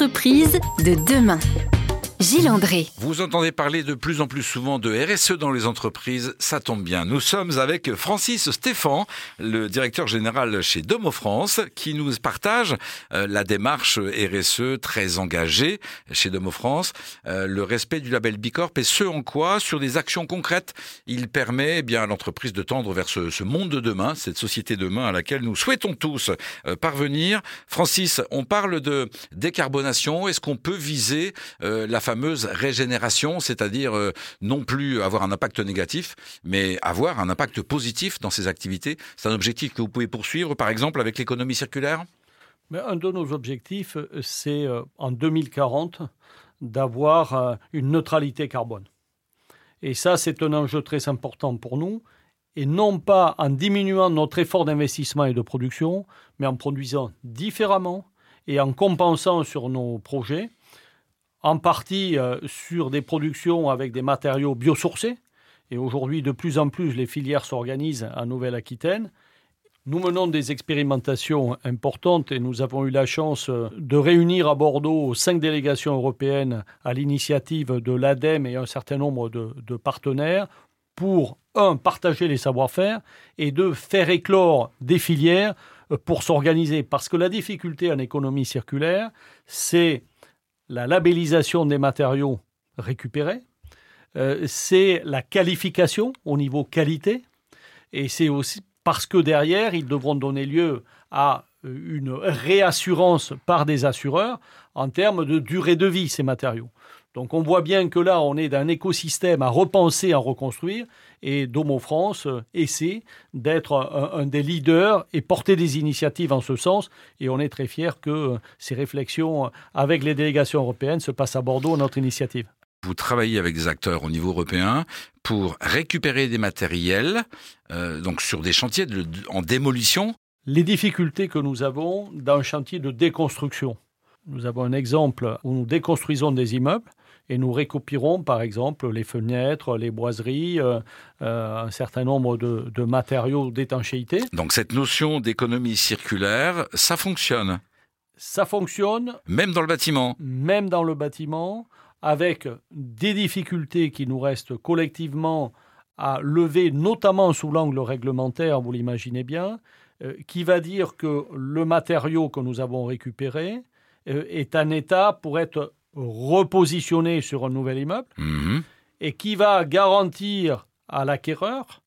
entreprises de demain. Gilles André. Vous entendez parler de plus en plus souvent de RSE dans les entreprises, ça tombe bien. Nous sommes avec Francis Stéphan, le directeur général chez Domo France, qui nous partage euh, la démarche RSE très engagée chez Domo France, euh, le respect du label Bicorp et ce en quoi, sur des actions concrètes, il permet eh bien à l'entreprise de tendre vers ce, monde de demain, cette société de demain à laquelle nous souhaitons tous euh, parvenir. Francis, on parle de décarbonation. Est-ce qu'on peut viser la fameuse régénération, c'est-à-dire euh, non plus avoir un impact négatif, mais avoir un impact positif dans ses activités. C'est un objectif que vous pouvez poursuivre, par exemple, avec l'économie circulaire? Mais Un de nos objectifs, euh, c'est euh, en 2040 d'avoir une neutralité carbone. Et ça, c'est un enjeu très important pour nous. Et non pas en diminuant notre effort d'investissement et de production, mais en produisant différemment et en compensant sur nos projets en partie euh, sur des productions avec des matériaux biosourcés. Et aujourd'hui, de plus en plus, les filières s'organisent en Nouvelle-Aquitaine. Nous menons des expérimentations importantes et nous avons eu la chance euh, de réunir à Bordeaux cinq délégations européennes à l'initiative de l'ADEME et un certain nombre de, de partenaires pour, un, partager les savoir-faire et deux, faire éclore des filières euh, pour s'organiser. Parce que la difficulté en économie circulaire, c'est la labellisation des matériaux récupérés, euh, c'est la qualification au niveau qualité, et c'est aussi parce que derrière, ils devront donner lieu à une réassurance par des assureurs en termes de durée de vie, ces matériaux. Donc on voit bien que là, on est d'un écosystème à repenser, à reconstruire, et Domo France euh, essaie d'être un, des leaders et porter des initiatives en ce sens, et on est très fiers que euh, ces réflexions euh, avec les délégations européennes se passent à Bordeaux, notre initiative. Vous travaillez avec des acteurs au niveau européen pour récupérer des matériels, donc sur des chantiers en démolition. Les difficultés que nous avons dans un chantier de déconstruction. Nous avons un exemple où nous déconstruisons des immeubles et nous récupérons par exemple les fenêtres, les boiseries, euh, euh, un certain nombre de, de matériaux d'étanchéité. Donc cette notion d'économie circulaire, ça fonctionne Ça fonctionne. Même dans le bâtiment Même dans le bâtiment, avec des difficultés qui nous restent collectivement à lever, notamment sous l'angle réglementaire, vous l'imaginez bien, euh, qui va dire que le matériau que nous avons récupéré est en état pour être repositionné sur un nouvel immeuble mhm. et qui va garantir à l'acquéreur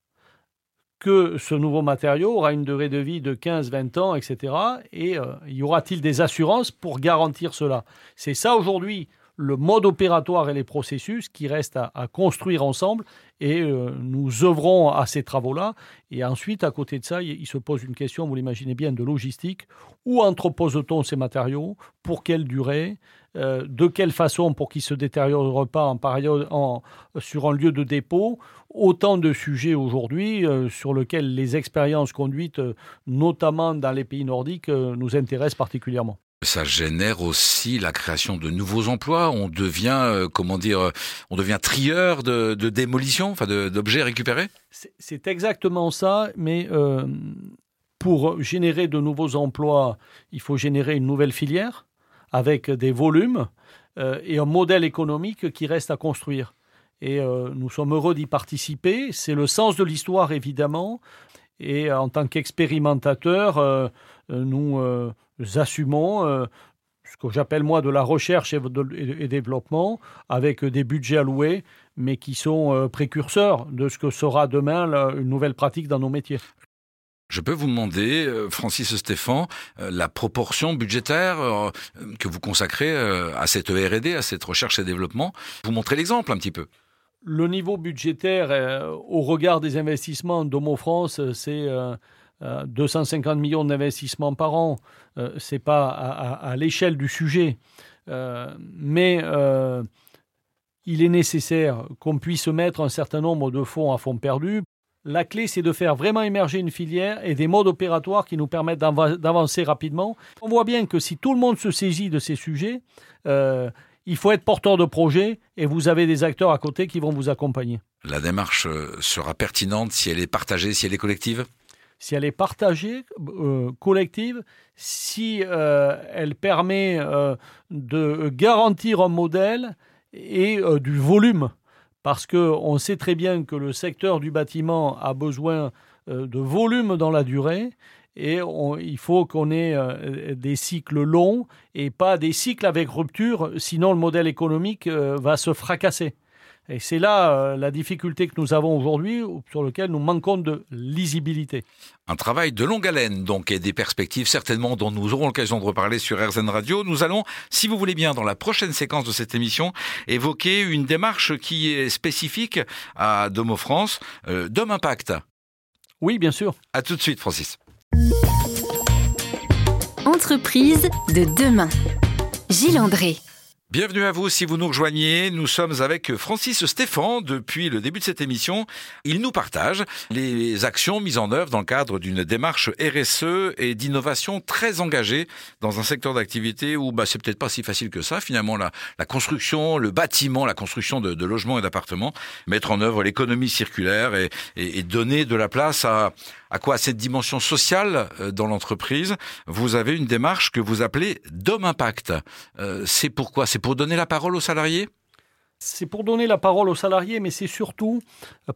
que ce nouveau matériau aura une durée de vie de 15-20 ans, etc. Et euh, y aura-t-il des assurances pour garantir cela? C'est ça aujourd'hui le mode opératoire et les processus qui restent à, construire ensemble et euh, nous œuvrons à ces travaux-là. Et ensuite, à côté de ça, il, se pose une question, vous l'imaginez bien, de logistique. Où entrepose-t-on ces matériaux? Pour quelle durée? Euh, De quelle façon pour qu'ils ne se détériorent pas en sur un lieu de dépôt? Autant de sujets aujourd'hui euh, sur lesquels les expériences conduites, notamment dans les pays nordiques, nous intéressent particulièrement. Ça génère aussi la création de nouveaux emplois. On devient, euh, comment dire, on devient trieur de, démolition, enfin d'objets récupérés. C'est exactement ça, mais euh, pour générer de nouveaux emplois, il faut générer une nouvelle filière avec des volumes euh, et un modèle économique qui reste à construire. Et nous sommes heureux d'y participer. C'est le sens de l'histoire, évidemment. Et en tant qu'expérimentateurs, nous assumons euh, ce que j'appelle moi de la recherche et, développement avec des budgets alloués, mais qui sont euh, précurseurs de ce que sera demain une nouvelle pratique dans nos métiers. Je peux vous demander, euh, Francis Stéphan, la proportion budgétaire que vous consacrez à cette R&D, à cette recherche et développement. Vous montrez l'exemple un petit peu. Le niveau budgétaire, au regard des investissements d'Homo France, c'est 250 euh, millions d'investissements par an, euh, c'est pas à, l'échelle du sujet, euh, mais il est nécessaire qu'on puisse mettre un certain nombre de fonds à fonds perdus. La clé, c'est de faire vraiment émerger une filière et des modes opératoires qui nous permettent d'avancer rapidement. On voit bien que si tout le monde se saisit de ces sujets, il faut être porteur de projet et vous avez des acteurs à côté qui vont vous accompagner. La démarche sera pertinente si elle est partagée, si elle est collective? Si elle est partagée, collective, si elle permet de garantir un modèle et du volume. Parce qu'on sait très bien que le secteur du bâtiment a besoin de volume dans la durée et il faut qu'on ait euh, des cycles longs et pas des cycles avec rupture, sinon le modèle économique euh, va se fracasser. Et c'est là euh, la difficulté que nous avons aujourd'hui, sur lequel nous manquons de lisibilité. Un travail de longue haleine, donc, et des perspectives certainement dont nous aurons l'occasion de reparler sur RZN Radio. Nous allons, si vous voulez bien, dans la prochaine séquence de cette émission, évoquer une démarche qui est spécifique à Domo France, Dom Impact. Oui, bien sûr. À tout de suite, Francis. Entreprise de demain. Gilles André. Bienvenue à vous si vous nous rejoignez. Nous sommes avec Francis Stéphan depuis le début de cette émission. Il nous partage les actions mises en œuvre dans le cadre d'une démarche RSE et d'innovation très engagée dans un secteur d'activité où bah, c'est peut-être pas si facile que ça. Finalement, la, construction, le bâtiment, la construction de, logements et d'appartements, mettre en œuvre l'économie circulaire et donner de la place à, à quoi cette dimension sociale euh, dans l'entreprise. Vous avez une démarche que vous appelez Dom Impact. Euh, c'est pourquoi? C'est pour donner la parole aux salariés? C'est pour donner la parole aux salariés, mais c'est surtout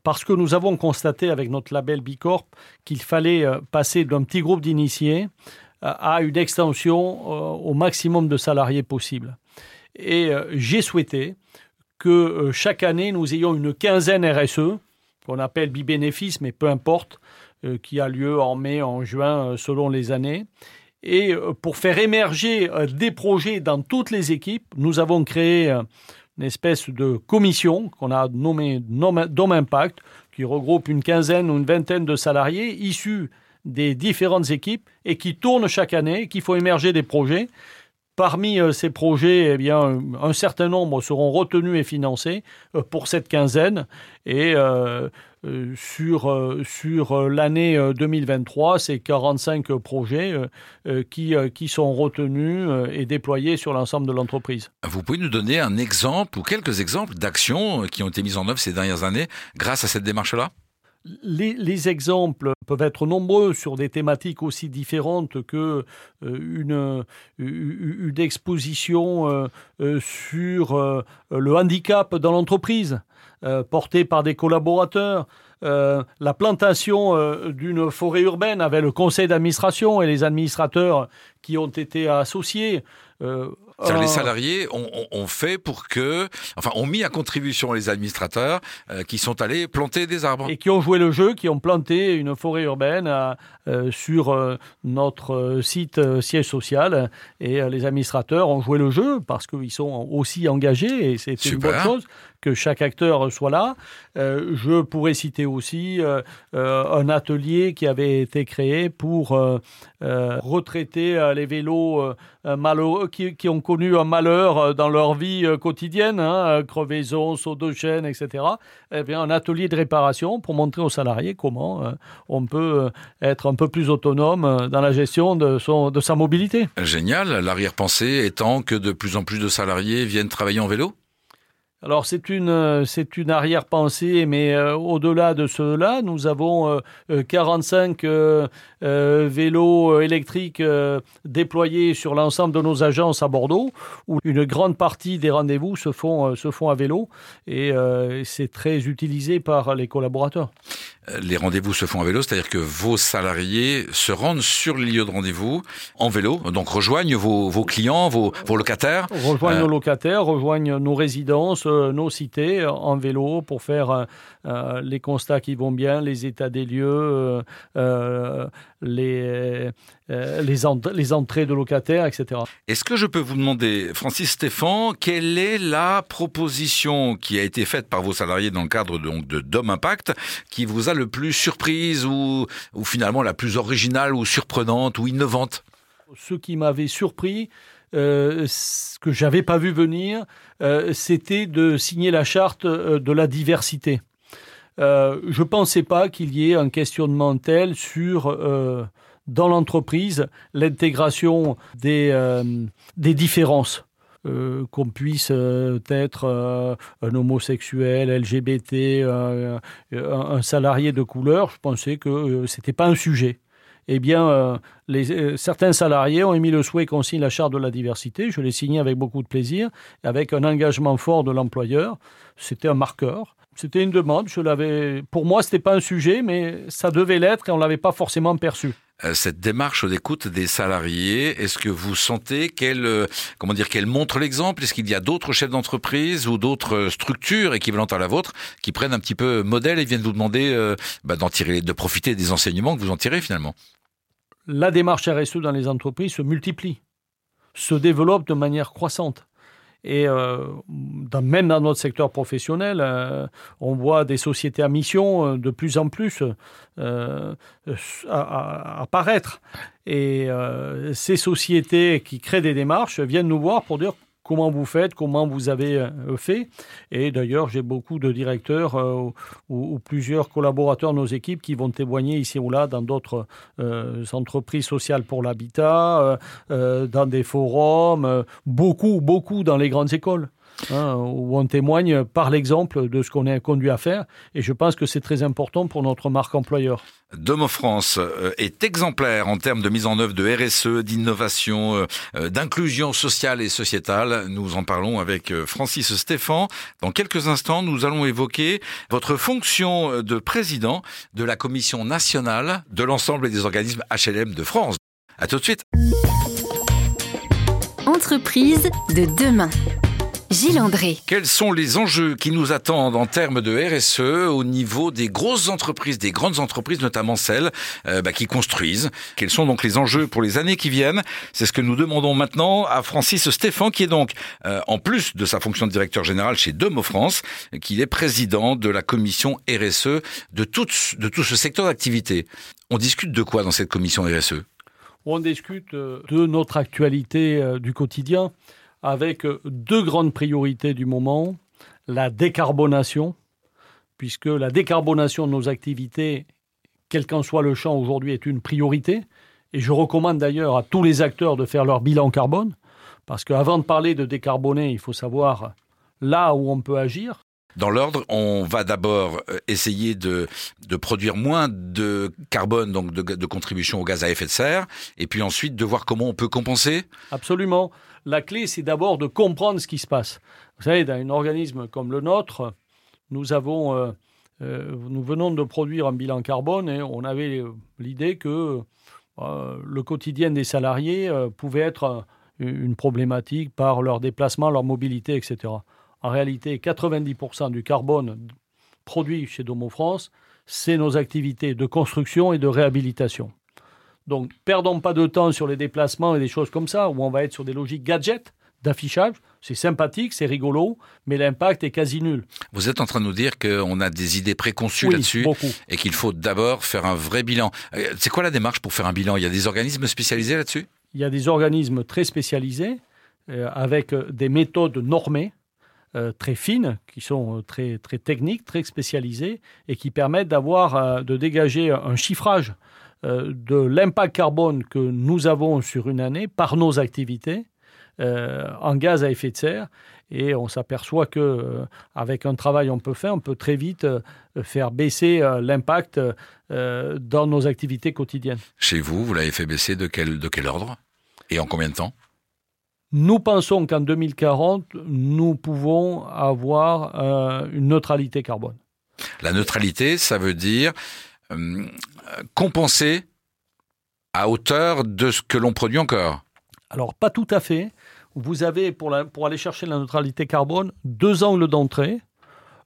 parce que nous avons constaté avec notre label Bicorp qu'il fallait euh, passer d'un petit groupe d'initiés à une extension au maximum de salariés possible. Et j'ai souhaité que chaque année, nous ayons une quinzaine RSE, qu'on appelle bibénéfice, mais peu importe, euh, qui a lieu en mai, en juin, euh, selon les années. Et euh, pour faire émerger des projets dans toutes les équipes, nous avons créé une espèce de commission qu'on a nommée Dom Impact, qui regroupe une quinzaine ou une vingtaine de salariés issus des différentes équipes et qui tournent chaque année, qui font émerger des projets. Parmi ces projets, eh un certain nombre seront retenus et financés pour cette quinzaine. Et euh, sur, euh, sur euh, l'année 2023, c'est 45 projets qui, qui sont retenus et déployés sur l'ensemble de l'entreprise. Vous pouvez nous donner un exemple ou quelques exemples d'actions qui ont été mises en œuvre ces dernières années grâce à cette démarche-là? Les, exemples peuvent être nombreux sur des thématiques aussi différentes que une, une exposition sur le handicap dans l'entreprise. Euh, porté par des collaborateurs, euh, la plantation euh, d'une forêt urbaine avec le conseil d'administration et les administrateurs qui ont été associés. Les salariés ont, fait pour que, enfin, ont mis à contribution les administrateurs qui sont allés planter des arbres. Et qui ont joué le jeu, qui ont planté une forêt urbaine sur notre site siège social. Et les administrateurs ont joué le jeu parce qu'ils sont aussi engagés et c'est une bonne chose que chaque acteur soit là. Euh, je pourrais citer aussi euh, euh, un atelier qui avait été créé pour retraiter les vélos malheureux, qui, ont connu un malheur dans leur vie quotidienne, hein, crevaison, saut de chaîne, etc. Eh un atelier de réparation pour montrer aux salariés comment on peut être un peu plus autonome dans la gestion de, son, de sa mobilité. Génial. L'arrière-pensée étant que de plus en plus de salariés viennent travailler en vélo? Alors c'est une, euh, c'est une arrière-pensée, mais euh, au-delà de cela, nous avons 45 euh, vélos électriques déployés sur l'ensemble de nos agences à Bordeaux, où une grande partie des rendez-vous se font, se font à vélo, et c'est très utilisé par les collaborateurs les rendez-vous se font à vélo, c'est-à-dire que vos salariés se rendent sur le lieu de rendez-vous en vélo, donc rejoignent vos, vos clients, vos, vos, locataires. Rejoignent nos locataires, rejoignent nos résidences, nos cités en vélo pour faire euh, les constats qui vont bien, les états des lieux, euh, euh, les, les, entrées de locataires, etc. Est-ce que je peux vous demander, Francis Stéphan, quelle est la proposition qui a été faite par vos salariés dans le cadre donc, de Dom Impact qui vous a le plus surprise ou, ou finalement la plus originale ou surprenante ou innovante? Ce qui m'avait surpris, euh, ce que j'avais pas vu venir, c'était de signer la charte de la diversité. Euh, je ne pensais pas qu'il y ait un questionnement tel sur, euh, dans l'entreprise, l'intégration des, euh, des différences. qu'on puisse être un homosexuel, LGBT, un, salarié de couleur, je pensais que c'était pas un sujet. eh bien, certains salariés ont émis le souhait qu'on signe la charte de la diversité. Je l'ai signé avec beaucoup de plaisir, avec un engagement fort de l'employeur. C'était un marqueur. C'était une demande. Je l'avais. Pour moi, c'était pas un sujet, mais ça devait l'être et on l'avait pas forcément perçu. Euh, cette démarche d'écoute des salariés, est-ce que vous sentez qu'elle, euh, comment dire, qu'elle montre l'exemple? Est-ce qu'il y a d'autres chefs d'entreprise ou d'autres euh, structures équivalentes à la vôtre qui prennent un petit peu modèle et viennent vous demander bah, d'en tirer, de profiter des enseignements que vous en tirez finalement? La démarche RSE dans les entreprises se multiplie, se développe de manière croissante. Et euh, même dans notre secteur professionnel, euh, on voit des sociétés à mission euh, de plus en plus apparaître. Et ces sociétés qui créent des démarches viennent nous voir pour dire comment vous faites, comment vous avez euh, fait. Et d'ailleurs, j'ai beaucoup de directeurs euh, ou, plusieurs collaborateurs de nos équipes qui vont témoigner ici ou là dans d'autres euh, entreprises sociales pour l'habitat, dans des forums, beaucoup, beaucoup dans les grandes écoles. Hein, où on témoigne par l'exemple de ce qu'on est conduit à faire. Et je pense que c'est très important pour notre marque employeur. Domo France euh, est exemplaire en termes de mise en œuvre de RSE, d'innovation, euh, euh, d'inclusion sociale et sociétale. Nous en parlons avec Francis Stéphan. Dans quelques instants, nous allons évoquer votre fonction de président de la commission nationale de l'ensemble des organismes HLM de France. À tout de suite. Entreprise de demain. Gilles André. Quels sont les enjeux qui nous attendent en termes de RSE au niveau des grosses entreprises, des grandes entreprises, notamment celles euh, bah, qui construisent? Quels sont donc les enjeux pour les années qui viennent? C'est ce que nous demandons maintenant à Francis Stéphane, qui est donc, euh, en plus de sa fonction de directeur général chez Domo France, qui est président de la commission RSE de tout, de tout ce secteur d'activité. On discute de quoi dans cette commission RSE On discute euh, de notre actualité du quotidien avec deux grandes priorités du moment. La décarbonation, puisque la décarbonation de nos activités, quel qu'en soit le champ aujourd'hui, est une priorité. Et je recommande d'ailleurs à tous les acteurs de faire leur bilan carbone, parce qu'avant de parler de décarboner, il faut savoir là où on peut agir. Dans l'ordre, on va d'abord euh, essayer de, de produire moins de carbone, donc de, de contribution au gaz à effet de serre, et puis ensuite de voir comment on peut compenser. Absolument la clé, c'est d'abord de comprendre ce qui se passe. Vous savez, dans un organisme comme le nôtre, nous euh, euh, venons de produire un bilan carbone et on avait l'idée que euh, le quotidien des salariés pouvait être une problématique par leur déplacement, leur mobilité, etc. En réalité, 90% du carbone produit chez Domo France, c'est nos activités de construction et de réhabilitation. Donc, perdons pas de temps sur les déplacements et des choses comme ça, où on va être sur des logiques gadgets d'affichage. C'est sympathique, c'est rigolo, mais l'impact est quasi nul. Vous êtes en train de nous dire qu'on a des idées préconçues là-dessus et qu'il faut d'abord faire un vrai bilan. Euh, c'est quoi la démarche pour faire un bilan? Il y a des organismes spécialisés là-dessus? Il y a des organismes très spécialisés euh, avec euh, des méthodes normées. très fines, qui sont très, très techniques, très spécialisées, et qui permettent d'avoir, de dégager un chiffrage de l'impact carbone que nous avons sur une année par nos activités euh, en gaz à effet de serre. Et on s'aperçoit que euh, avec un travail on peut faire, on peut très vite faire baisser l'impact dans nos activités quotidiennes. Chez vous, vous l'avez fait baisser de quel, de quel ordre? Et en combien de temps? Nous pensons qu'en 2040, nous pouvons avoir une neutralité carbone. La neutralité, ça veut dire euh, compenser à hauteur de ce que l'on produit encore Alors, pas tout à fait. Vous avez, pour, pour aller chercher la neutralité carbone, deux angles d'entrée.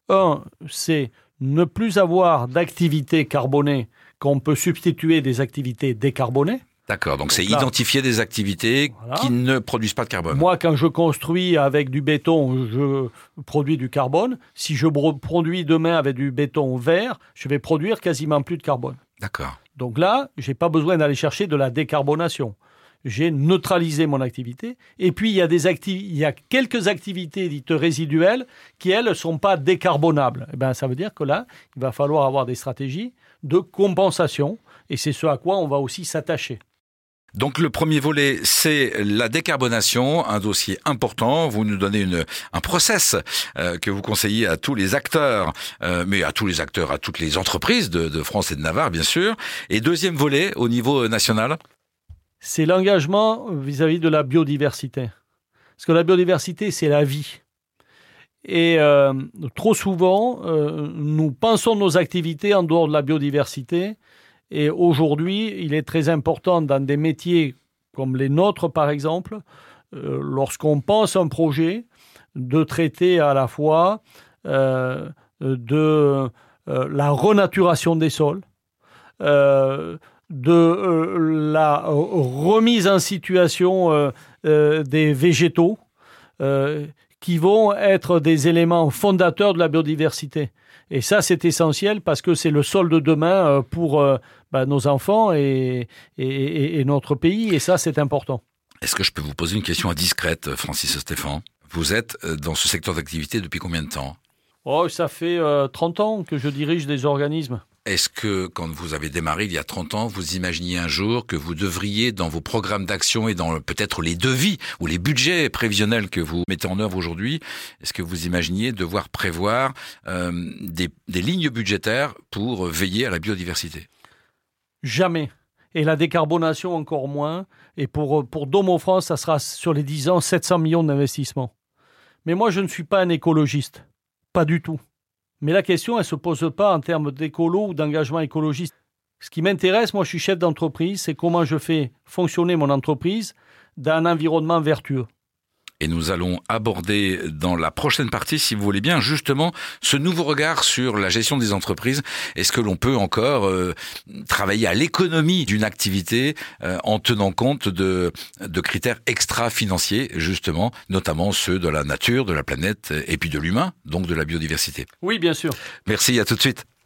Un, c'est ne plus avoir d'activité carbonée qu'on peut substituer des activités décarbonées. D'accord, donc c'est identifier des activités qui ne produisent pas de carbone. Moi, quand je construis avec du béton, je produis du carbone. Si je produis demain avec du béton vert, je vais produire quasiment plus de carbone. D'accord. Donc là, je n'ai pas besoin d'aller chercher de la décarbonation. J'ai neutralisé mon activité. Et puis, il y a, des il y a quelques activités dites résiduelles qui, elles, ne sont pas décarbonables. Eh ben, ça veut dire que là, il va falloir avoir des stratégies de compensation. Et c'est ce à quoi on va aussi s'attacher. Donc le premier volet, c'est la décarbonation, un dossier important. Vous nous donnez un process euh, que vous conseillez à tous les acteurs, euh, mais à tous les acteurs, à toutes les entreprises de, France et de Navarre, bien sûr. Et deuxième volet, au niveau national C'est l'engagement vis-à-vis de la biodiversité. Parce que la biodiversité, c'est la vie. Et euh, trop souvent, nous pensons nos activités en dehors de la biodiversité. Et aujourd'hui, il est très important dans des métiers comme les nôtres, par exemple, euh, lorsqu'on pense un projet, de traiter à la fois euh, de euh, la renaturation des sols, de la remise en situation des végétaux, qui vont être des éléments fondateurs de la biodiversité. Et ça, c'est essentiel parce que c'est le sol de demain euh, pour euh, bah, nos enfants et, et, et, notre pays. Et ça, c'est important. Est-ce que je peux vous poser une question indiscrète, Francis Stéphane? Vous êtes euh, dans ce secteur d'activité depuis combien de temps? Oh, ça fait euh, 30 ans que je dirige des organismes. Est-ce que quand vous avez démarré il y a 30 ans, vous imaginiez un jour que vous devriez, dans vos programmes d'action et dans peut-être les devis ou les budgets prévisionnels que vous mettez en œuvre aujourd'hui, est-ce que vous imaginiez devoir prévoir euh, des, lignes budgétaires pour veiller à la biodiversité? Jamais. Et la décarbonation encore moins. Et pour, pour Domo France, ça sera sur les 10 ans 700 millions d'investissements. Mais moi, je ne suis pas un écologiste. Pas du tout. Mais la question, elle ne se pose pas en termes d'écolo ou d'engagement écologiste. Ce qui m'intéresse, moi je suis chef d'entreprise, c'est comment je fais fonctionner mon entreprise dans un environnement vertueux. Et nous allons aborder dans la prochaine partie, si vous voulez bien, justement ce nouveau regard sur la gestion des entreprises. Est-ce que l'on peut encore euh, travailler à l'économie d'une activité euh, en tenant compte de, de critères extra-financiers, justement, notamment ceux de la nature, de la planète et puis de l'humain, donc de la biodiversité? Oui, bien sûr. Merci, à tout de suite.